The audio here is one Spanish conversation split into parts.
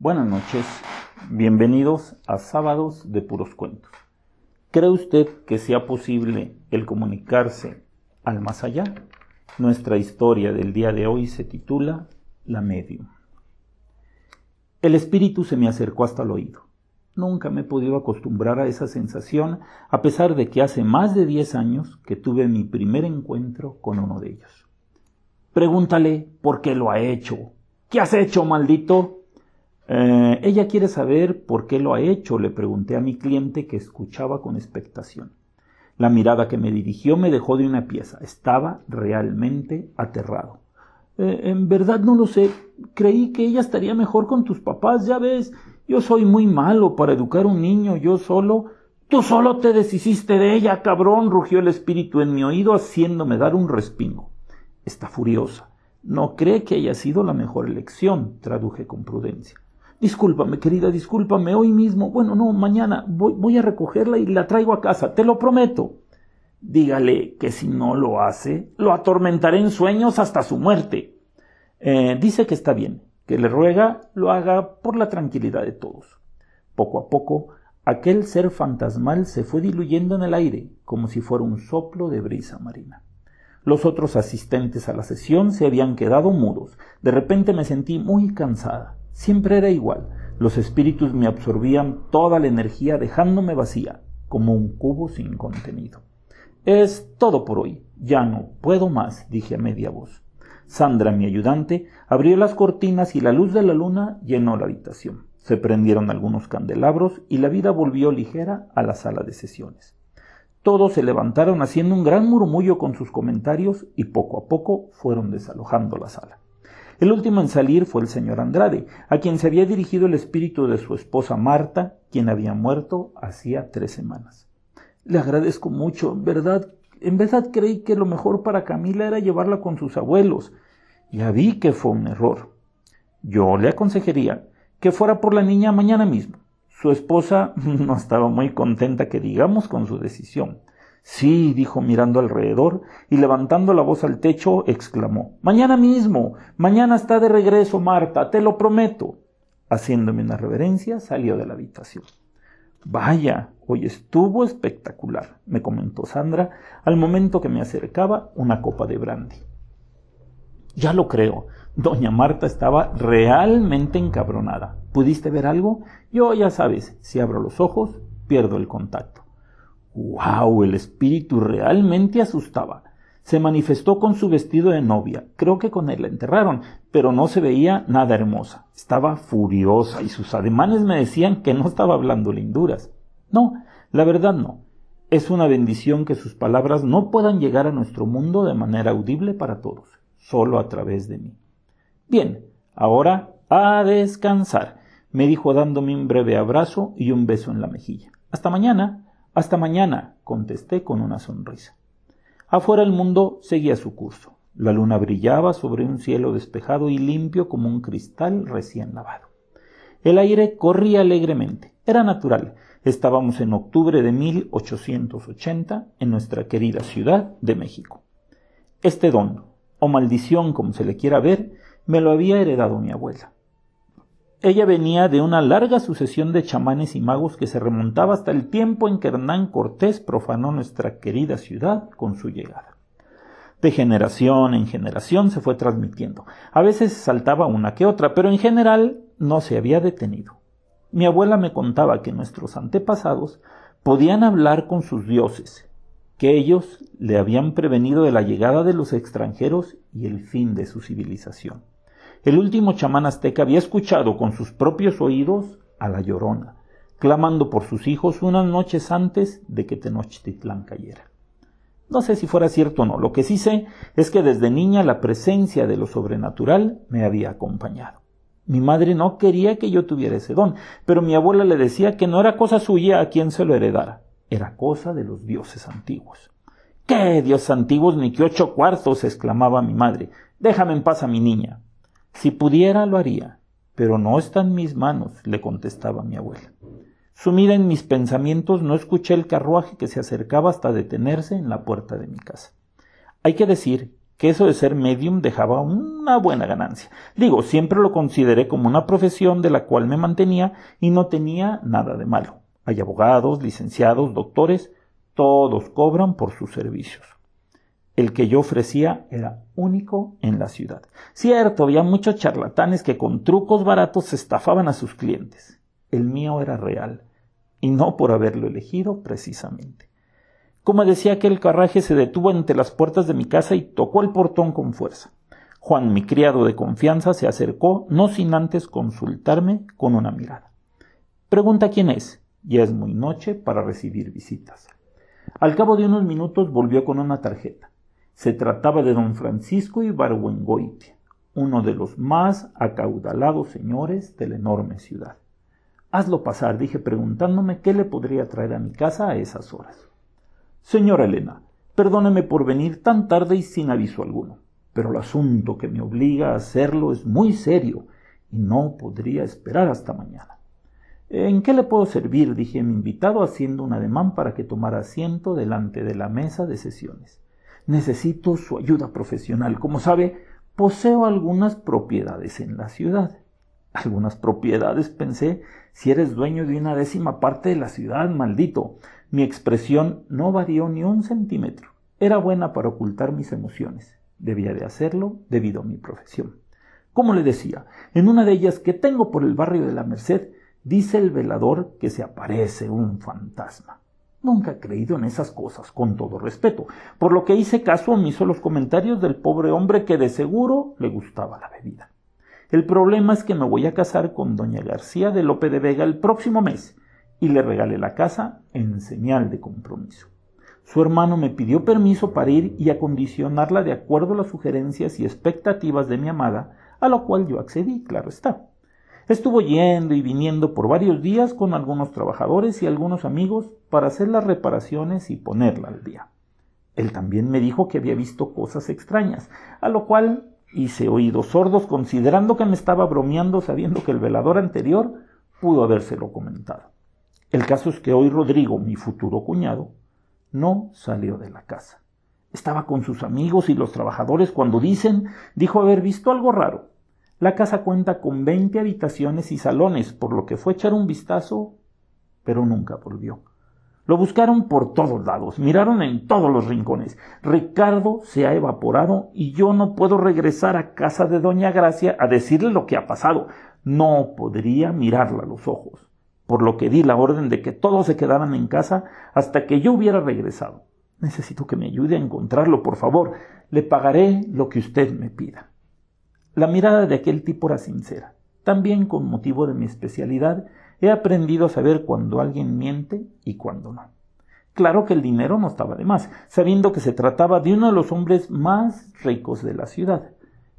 Buenas noches, bienvenidos a Sábados de Puros Cuentos. ¿Cree usted que sea posible el comunicarse al más allá? Nuestra historia del día de hoy se titula La Medium. El espíritu se me acercó hasta el oído. Nunca me he podido acostumbrar a esa sensación, a pesar de que hace más de diez años que tuve mi primer encuentro con uno de ellos. Pregúntale por qué lo ha hecho. ¿Qué has hecho, maldito? Eh, ella quiere saber por qué lo ha hecho, le pregunté a mi cliente que escuchaba con expectación. La mirada que me dirigió me dejó de una pieza. Estaba realmente aterrado. Eh, en verdad no lo sé. Creí que ella estaría mejor con tus papás, ya ves. Yo soy muy malo para educar a un niño, yo solo. Tú solo te deshiciste de ella, cabrón, rugió el espíritu en mi oído, haciéndome dar un respingo. Está furiosa. No cree que haya sido la mejor elección, traduje con prudencia. Discúlpame, querida, discúlpame, hoy mismo, bueno, no, mañana voy, a recogerla y la traigo a casa, te lo prometo. Dígale que si no lo hace, lo atormentaré en sueños hasta su muerte. Eh, dice que está bien, que le ruega lo haga por la tranquilidad de todos. Poco a poco, aquel ser fantasmal se fue diluyendo en el aire, como si fuera un soplo de brisa marina. Los otros asistentes a la sesión se habían quedado mudos. De repente me sentí muy cansada. Siempre era igual. Los espíritus me absorbían toda la energía dejándome vacía, como un cubo sin contenido. Es todo por hoy. Ya no puedo más, dije a media voz. Sandra, mi ayudante, abrió las cortinas y la luz de la luna llenó la habitación. Se prendieron algunos candelabros y la vida volvió ligera a la sala de sesiones. Todos se levantaron haciendo un gran murmullo con sus comentarios y poco a poco fueron desalojando la sala. El último en salir fue el señor Andrade, a quien se había dirigido el espíritu de su esposa Marta, quien había muerto hacía tres semanas. Le agradezco mucho, en verdad, en verdad creí que lo mejor para Camila era llevarla con sus abuelos. Ya vi que fue un error. Yo le aconsejaría que fuera por la niña mañana mismo. Su esposa no estaba muy contenta que digamos con su decisión. Sí, dijo mirando alrededor y levantando la voz al techo, exclamó Mañana mismo. Mañana está de regreso, Marta, te lo prometo. Haciéndome una reverencia, salió de la habitación. Vaya, hoy estuvo espectacular, me comentó Sandra al momento que me acercaba una copa de brandy. Ya lo creo. Doña Marta estaba realmente encabronada. ¿Pudiste ver algo? Yo, ya sabes, si abro los ojos, pierdo el contacto. ¡Wow! El espíritu realmente asustaba. Se manifestó con su vestido de novia. Creo que con él la enterraron, pero no se veía nada hermosa. Estaba furiosa y sus ademanes me decían que no estaba hablando linduras. No, la verdad no. Es una bendición que sus palabras no puedan llegar a nuestro mundo de manera audible para todos, solo a través de mí. Bien, ahora a descansar, me dijo dándome un breve abrazo y un beso en la mejilla. Hasta mañana. Hasta mañana, contesté con una sonrisa. Afuera el mundo seguía su curso. La luna brillaba sobre un cielo despejado y limpio como un cristal recién lavado. El aire corría alegremente. Era natural. Estábamos en octubre de 1880 en nuestra querida ciudad de México. Este don, o maldición como se le quiera ver, me lo había heredado mi abuela. Ella venía de una larga sucesión de chamanes y magos que se remontaba hasta el tiempo en que Hernán Cortés profanó nuestra querida ciudad con su llegada. De generación en generación se fue transmitiendo. A veces saltaba una que otra, pero en general no se había detenido. Mi abuela me contaba que nuestros antepasados podían hablar con sus dioses, que ellos le habían prevenido de la llegada de los extranjeros y el fin de su civilización. El último chamán azteca había escuchado con sus propios oídos a la llorona, clamando por sus hijos unas noches antes de que Tenochtitlán cayera. No sé si fuera cierto o no, lo que sí sé es que desde niña la presencia de lo sobrenatural me había acompañado. Mi madre no quería que yo tuviera ese don, pero mi abuela le decía que no era cosa suya a quien se lo heredara, era cosa de los dioses antiguos. ¿Qué dioses antiguos ni qué ocho cuartos? exclamaba mi madre. Déjame en paz a mi niña. Si pudiera, lo haría, pero no está en mis manos, le contestaba mi abuela. Sumida en mis pensamientos, no escuché el carruaje que se acercaba hasta detenerse en la puerta de mi casa. Hay que decir que eso de ser medium dejaba una buena ganancia. Digo, siempre lo consideré como una profesión de la cual me mantenía y no tenía nada de malo. Hay abogados, licenciados, doctores, todos cobran por sus servicios. El que yo ofrecía era único en la ciudad. Cierto, había muchos charlatanes que con trucos baratos estafaban a sus clientes. El mío era real, y no por haberlo elegido precisamente. Como decía aquel carraje se detuvo ante las puertas de mi casa y tocó el portón con fuerza. Juan, mi criado de confianza, se acercó, no sin antes consultarme con una mirada. Pregunta quién es. Ya es muy noche para recibir visitas. Al cabo de unos minutos volvió con una tarjeta. Se trataba de don Francisco Ibargüengoitia, uno de los más acaudalados señores de la enorme ciudad. Hazlo pasar, dije preguntándome qué le podría traer a mi casa a esas horas. Señora Elena, perdóneme por venir tan tarde y sin aviso alguno, pero el asunto que me obliga a hacerlo es muy serio y no podría esperar hasta mañana. ¿En qué le puedo servir? dije a mi invitado haciendo un ademán para que tomara asiento delante de la mesa de sesiones. Necesito su ayuda profesional. Como sabe, poseo algunas propiedades en la ciudad. Algunas propiedades, pensé, si eres dueño de una décima parte de la ciudad, maldito. Mi expresión no varió ni un centímetro. Era buena para ocultar mis emociones. Debía de hacerlo debido a mi profesión. Como le decía, en una de ellas que tengo por el barrio de la Merced, dice el velador que se aparece un fantasma. Nunca he creído en esas cosas, con todo respeto, por lo que hice caso omiso los comentarios del pobre hombre que de seguro le gustaba la bebida. El problema es que me voy a casar con doña García de Lope de Vega el próximo mes y le regalé la casa en señal de compromiso. Su hermano me pidió permiso para ir y acondicionarla de acuerdo a las sugerencias y expectativas de mi amada, a lo cual yo accedí, claro está. Estuvo yendo y viniendo por varios días con algunos trabajadores y algunos amigos para hacer las reparaciones y ponerla al día. Él también me dijo que había visto cosas extrañas, a lo cual hice oídos sordos considerando que me estaba bromeando sabiendo que el velador anterior pudo habérselo comentado. El caso es que hoy Rodrigo, mi futuro cuñado, no salió de la casa. Estaba con sus amigos y los trabajadores cuando dicen, dijo haber visto algo raro. La casa cuenta con veinte habitaciones y salones, por lo que fue echar un vistazo, pero nunca volvió. Lo buscaron por todos lados, miraron en todos los rincones. Ricardo se ha evaporado y yo no puedo regresar a casa de doña Gracia a decirle lo que ha pasado. No podría mirarla a los ojos por lo que di la orden de que todos se quedaran en casa hasta que yo hubiera regresado. Necesito que me ayude a encontrarlo, por favor. Le pagaré lo que usted me pida. La mirada de aquel tipo era sincera. También con motivo de mi especialidad he aprendido a saber cuando alguien miente y cuando no. Claro que el dinero no estaba de más, sabiendo que se trataba de uno de los hombres más ricos de la ciudad.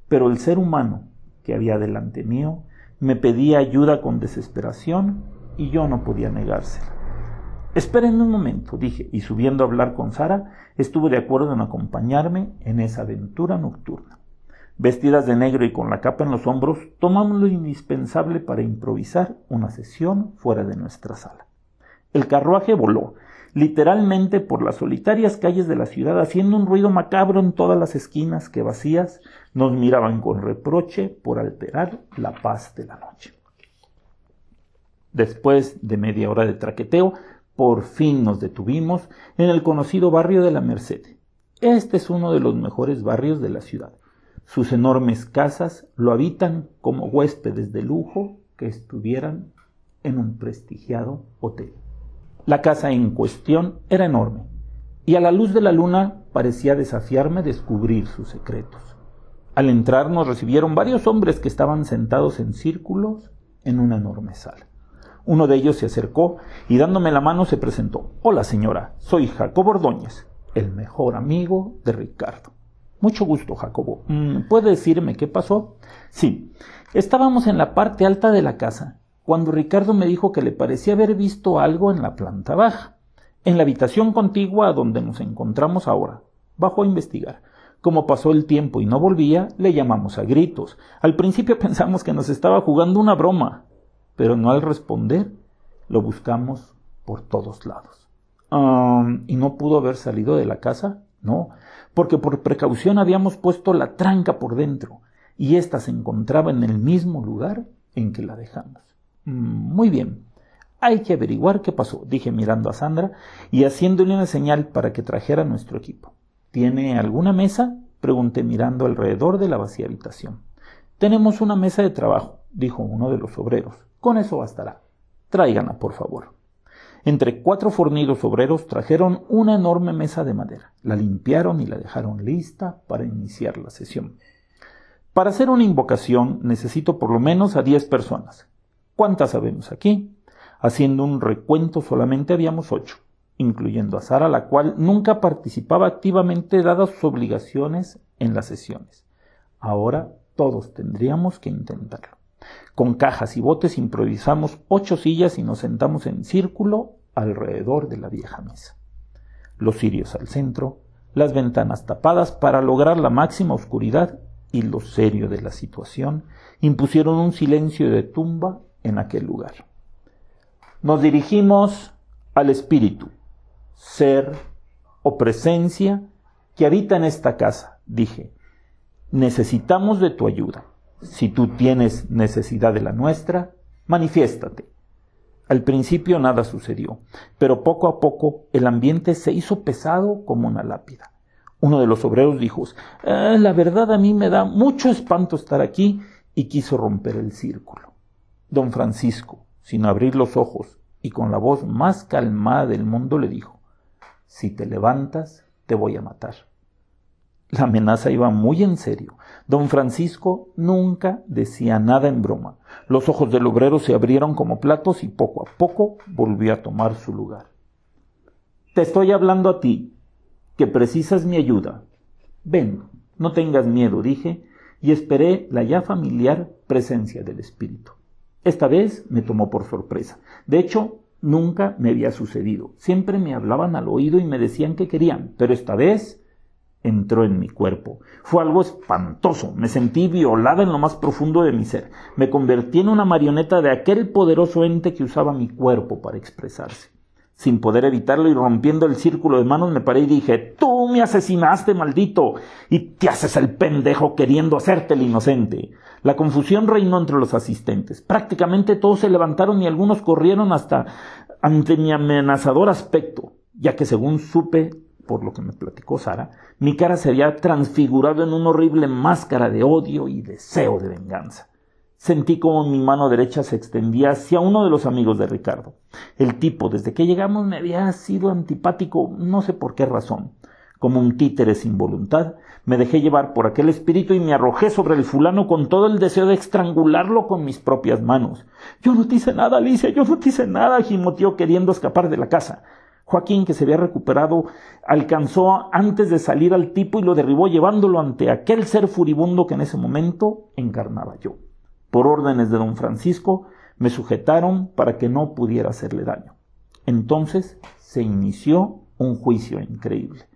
Pero el ser humano que había delante mío me pedía ayuda con desesperación y yo no podía negársela. Esperen un momento, dije, y subiendo a hablar con Sara, estuve de acuerdo en acompañarme en esa aventura nocturna. Vestidas de negro y con la capa en los hombros, tomamos lo indispensable para improvisar una sesión fuera de nuestra sala. El carruaje voló, literalmente por las solitarias calles de la ciudad, haciendo un ruido macabro en todas las esquinas que vacías nos miraban con reproche por alterar la paz de la noche. Después de media hora de traqueteo, por fin nos detuvimos en el conocido barrio de la Merced. Este es uno de los mejores barrios de la ciudad. Sus enormes casas lo habitan como huéspedes de lujo que estuvieran en un prestigiado hotel. La casa en cuestión era enorme y a la luz de la luna parecía desafiarme descubrir sus secretos. Al entrar nos recibieron varios hombres que estaban sentados en círculos en una enorme sala. Uno de ellos se acercó y dándome la mano se presentó. Hola señora, soy Jacobo Ordóñez, el mejor amigo de Ricardo. Mucho gusto, Jacobo. Mm, ¿Puede decirme qué pasó? Sí, estábamos en la parte alta de la casa, cuando Ricardo me dijo que le parecía haber visto algo en la planta baja, en la habitación contigua a donde nos encontramos ahora. Bajó a investigar. Como pasó el tiempo y no volvía, le llamamos a gritos. Al principio pensamos que nos estaba jugando una broma, pero no al responder lo buscamos por todos lados. ¿Y no pudo haber salido de la casa? No, porque por precaución habíamos puesto la tranca por dentro, y ésta se encontraba en el mismo lugar en que la dejamos. Mm, muy bien, hay que averiguar qué pasó, dije mirando a Sandra y haciéndole una señal para que trajera nuestro equipo. ¿Tiene alguna mesa? pregunté mirando alrededor de la vacía habitación. Tenemos una mesa de trabajo, dijo uno de los obreros. Con eso bastará. Tráiganla, por favor. Entre cuatro fornidos obreros trajeron una enorme mesa de madera, la limpiaron y la dejaron lista para iniciar la sesión. Para hacer una invocación necesito por lo menos a diez personas. ¿Cuántas sabemos aquí? Haciendo un recuento solamente habíamos ocho, incluyendo a Sara, la cual nunca participaba activamente dadas sus obligaciones en las sesiones. Ahora todos tendríamos que intentarlo. Con cajas y botes improvisamos ocho sillas y nos sentamos en círculo alrededor de la vieja mesa. Los cirios al centro, las ventanas tapadas para lograr la máxima oscuridad y lo serio de la situación impusieron un silencio de tumba en aquel lugar. Nos dirigimos al espíritu, ser o presencia que habita en esta casa, dije. Necesitamos de tu ayuda. Si tú tienes necesidad de la nuestra, manifiéstate. Al principio nada sucedió, pero poco a poco el ambiente se hizo pesado como una lápida. Uno de los obreros dijo, eh, la verdad a mí me da mucho espanto estar aquí y quiso romper el círculo. Don Francisco, sin abrir los ojos y con la voz más calmada del mundo, le dijo, si te levantas, te voy a matar. La amenaza iba muy en serio. Don Francisco nunca decía nada en broma. Los ojos del obrero se abrieron como platos y poco a poco volvió a tomar su lugar. Te estoy hablando a ti, que precisas mi ayuda. Ven, no tengas miedo, dije, y esperé la ya familiar presencia del espíritu. Esta vez me tomó por sorpresa. De hecho, nunca me había sucedido. Siempre me hablaban al oído y me decían que querían, pero esta vez entró en mi cuerpo. Fue algo espantoso. Me sentí violada en lo más profundo de mi ser. Me convertí en una marioneta de aquel poderoso ente que usaba mi cuerpo para expresarse. Sin poder evitarlo y rompiendo el círculo de manos me paré y dije, tú me asesinaste, maldito, y te haces el pendejo queriendo hacerte el inocente. La confusión reinó entre los asistentes. Prácticamente todos se levantaron y algunos corrieron hasta ante mi amenazador aspecto, ya que según supe por lo que me platicó Sara, mi cara se había transfigurado en una horrible máscara de odio y deseo de venganza. Sentí como mi mano derecha se extendía hacia uno de los amigos de Ricardo. El tipo, desde que llegamos, me había sido antipático, no sé por qué razón. Como un títere sin voluntad, me dejé llevar por aquel espíritu y me arrojé sobre el fulano con todo el deseo de estrangularlo con mis propias manos. Yo no te hice nada, Alicia, yo no te hice nada, gimoteó queriendo escapar de la casa. Joaquín, que se había recuperado, alcanzó antes de salir al tipo y lo derribó llevándolo ante aquel ser furibundo que en ese momento encarnaba yo. Por órdenes de don Francisco, me sujetaron para que no pudiera hacerle daño. Entonces se inició un juicio increíble.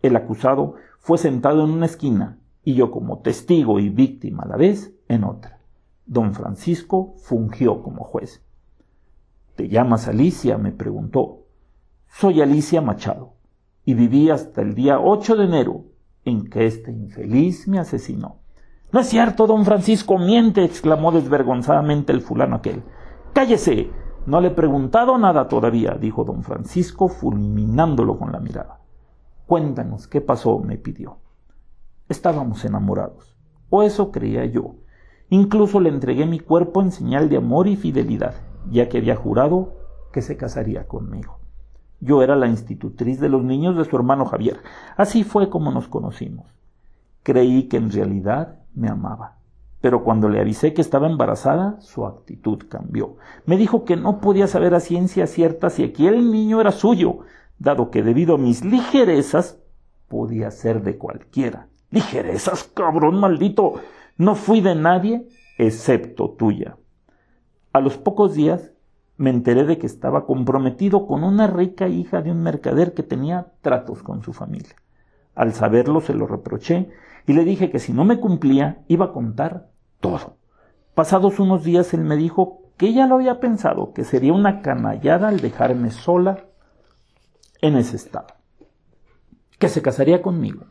El acusado fue sentado en una esquina y yo como testigo y víctima a la vez en otra. Don Francisco fungió como juez. ¿Te llamas Alicia? me preguntó. Soy Alicia Machado y viví hasta el día 8 de enero en que este infeliz me asesinó. No es cierto, don Francisco, miente, exclamó desvergonzadamente el fulano aquel. Cállese. No le he preguntado nada todavía, dijo don Francisco, fulminándolo con la mirada. Cuéntanos qué pasó, me pidió. Estábamos enamorados, o eso creía yo. Incluso le entregué mi cuerpo en señal de amor y fidelidad, ya que había jurado que se casaría conmigo. Yo era la institutriz de los niños de su hermano Javier. Así fue como nos conocimos. Creí que en realidad me amaba. Pero cuando le avisé que estaba embarazada, su actitud cambió. Me dijo que no podía saber a ciencia cierta si aquel niño era suyo, dado que debido a mis ligerezas podía ser de cualquiera. Ligerezas, cabrón maldito. No fui de nadie excepto tuya. A los pocos días me enteré de que estaba comprometido con una rica hija de un mercader que tenía tratos con su familia. Al saberlo se lo reproché y le dije que si no me cumplía iba a contar todo. Pasados unos días él me dijo que ella lo había pensado, que sería una canallada al dejarme sola en ese estado, que se casaría conmigo,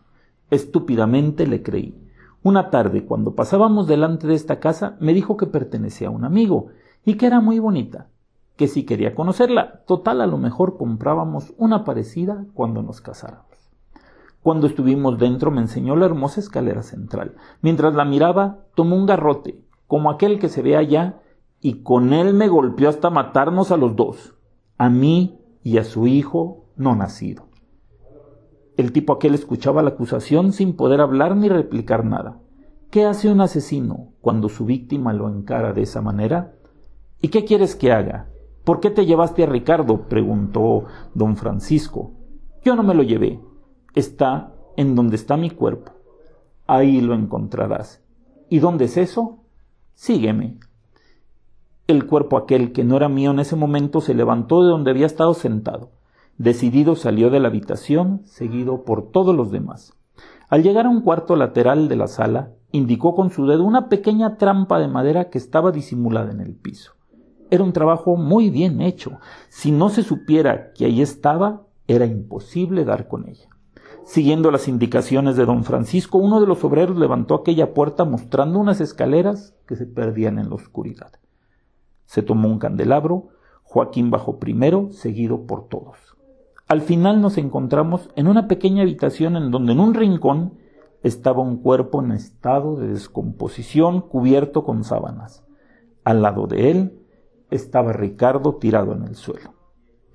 Estúpidamente le creí. Una tarde, cuando pasábamos delante de esta casa, me dijo que pertenecía a un amigo y que era muy bonita, que si quería conocerla, total a lo mejor comprábamos una parecida cuando nos casáramos. Cuando estuvimos dentro me enseñó la hermosa escalera central. Mientras la miraba, tomó un garrote, como aquel que se ve allá, y con él me golpeó hasta matarnos a los dos, a mí y a su hijo no nacido. El tipo aquel escuchaba la acusación sin poder hablar ni replicar nada. ¿Qué hace un asesino cuando su víctima lo encara de esa manera? ¿Y qué quieres que haga? ¿Por qué te llevaste a Ricardo? preguntó don Francisco. Yo no me lo llevé. Está en donde está mi cuerpo. Ahí lo encontrarás. ¿Y dónde es eso? Sígueme. El cuerpo aquel que no era mío en ese momento se levantó de donde había estado sentado. Decidido salió de la habitación, seguido por todos los demás. Al llegar a un cuarto lateral de la sala, indicó con su dedo una pequeña trampa de madera que estaba disimulada en el piso. Era un trabajo muy bien hecho. Si no se supiera que ahí estaba, era imposible dar con ella. Siguiendo las indicaciones de don Francisco, uno de los obreros levantó aquella puerta mostrando unas escaleras que se perdían en la oscuridad. Se tomó un candelabro, Joaquín bajó primero, seguido por todos. Al final nos encontramos en una pequeña habitación en donde en un rincón estaba un cuerpo en estado de descomposición cubierto con sábanas. Al lado de él estaba Ricardo tirado en el suelo.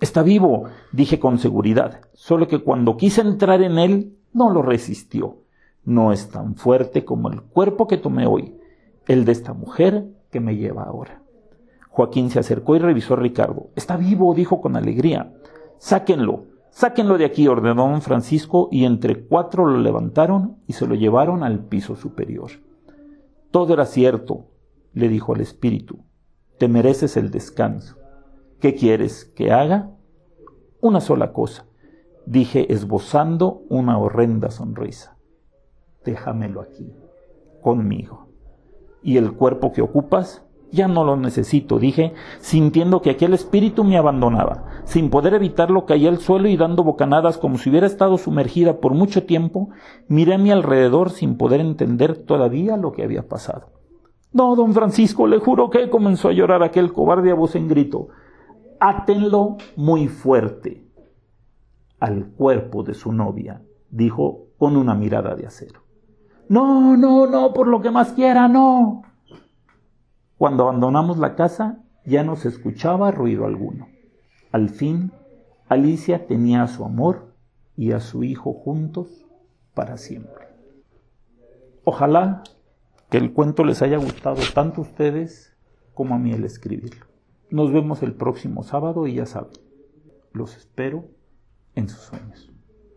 Está vivo, dije con seguridad, solo que cuando quise entrar en él no lo resistió. No es tan fuerte como el cuerpo que tomé hoy, el de esta mujer que me lleva ahora. Joaquín se acercó y revisó a Ricardo. Está vivo, dijo con alegría. Sáquenlo, sáquenlo de aquí, ordenó don Francisco, y entre cuatro lo levantaron y se lo llevaron al piso superior. Todo era cierto, le dijo al espíritu. Te mereces el descanso. ¿Qué quieres que haga? Una sola cosa, dije esbozando una horrenda sonrisa. Déjamelo aquí, conmigo. ¿Y el cuerpo que ocupas? Ya no lo necesito, dije, sintiendo que aquel espíritu me abandonaba. Sin poder evitarlo, caí al suelo y dando bocanadas como si hubiera estado sumergida por mucho tiempo, miré a mi alrededor sin poder entender todavía lo que había pasado. No, don Francisco, le juro que comenzó a llorar aquel cobarde a voz en grito. Átenlo muy fuerte al cuerpo de su novia, dijo con una mirada de acero. No, no, no, por lo que más quiera, no. Cuando abandonamos la casa ya no se escuchaba ruido alguno. Al fin, Alicia tenía a su amor y a su hijo juntos para siempre. Ojalá que el cuento les haya gustado tanto a ustedes como a mí el escribirlo. Nos vemos el próximo sábado y ya saben, los espero en sus sueños.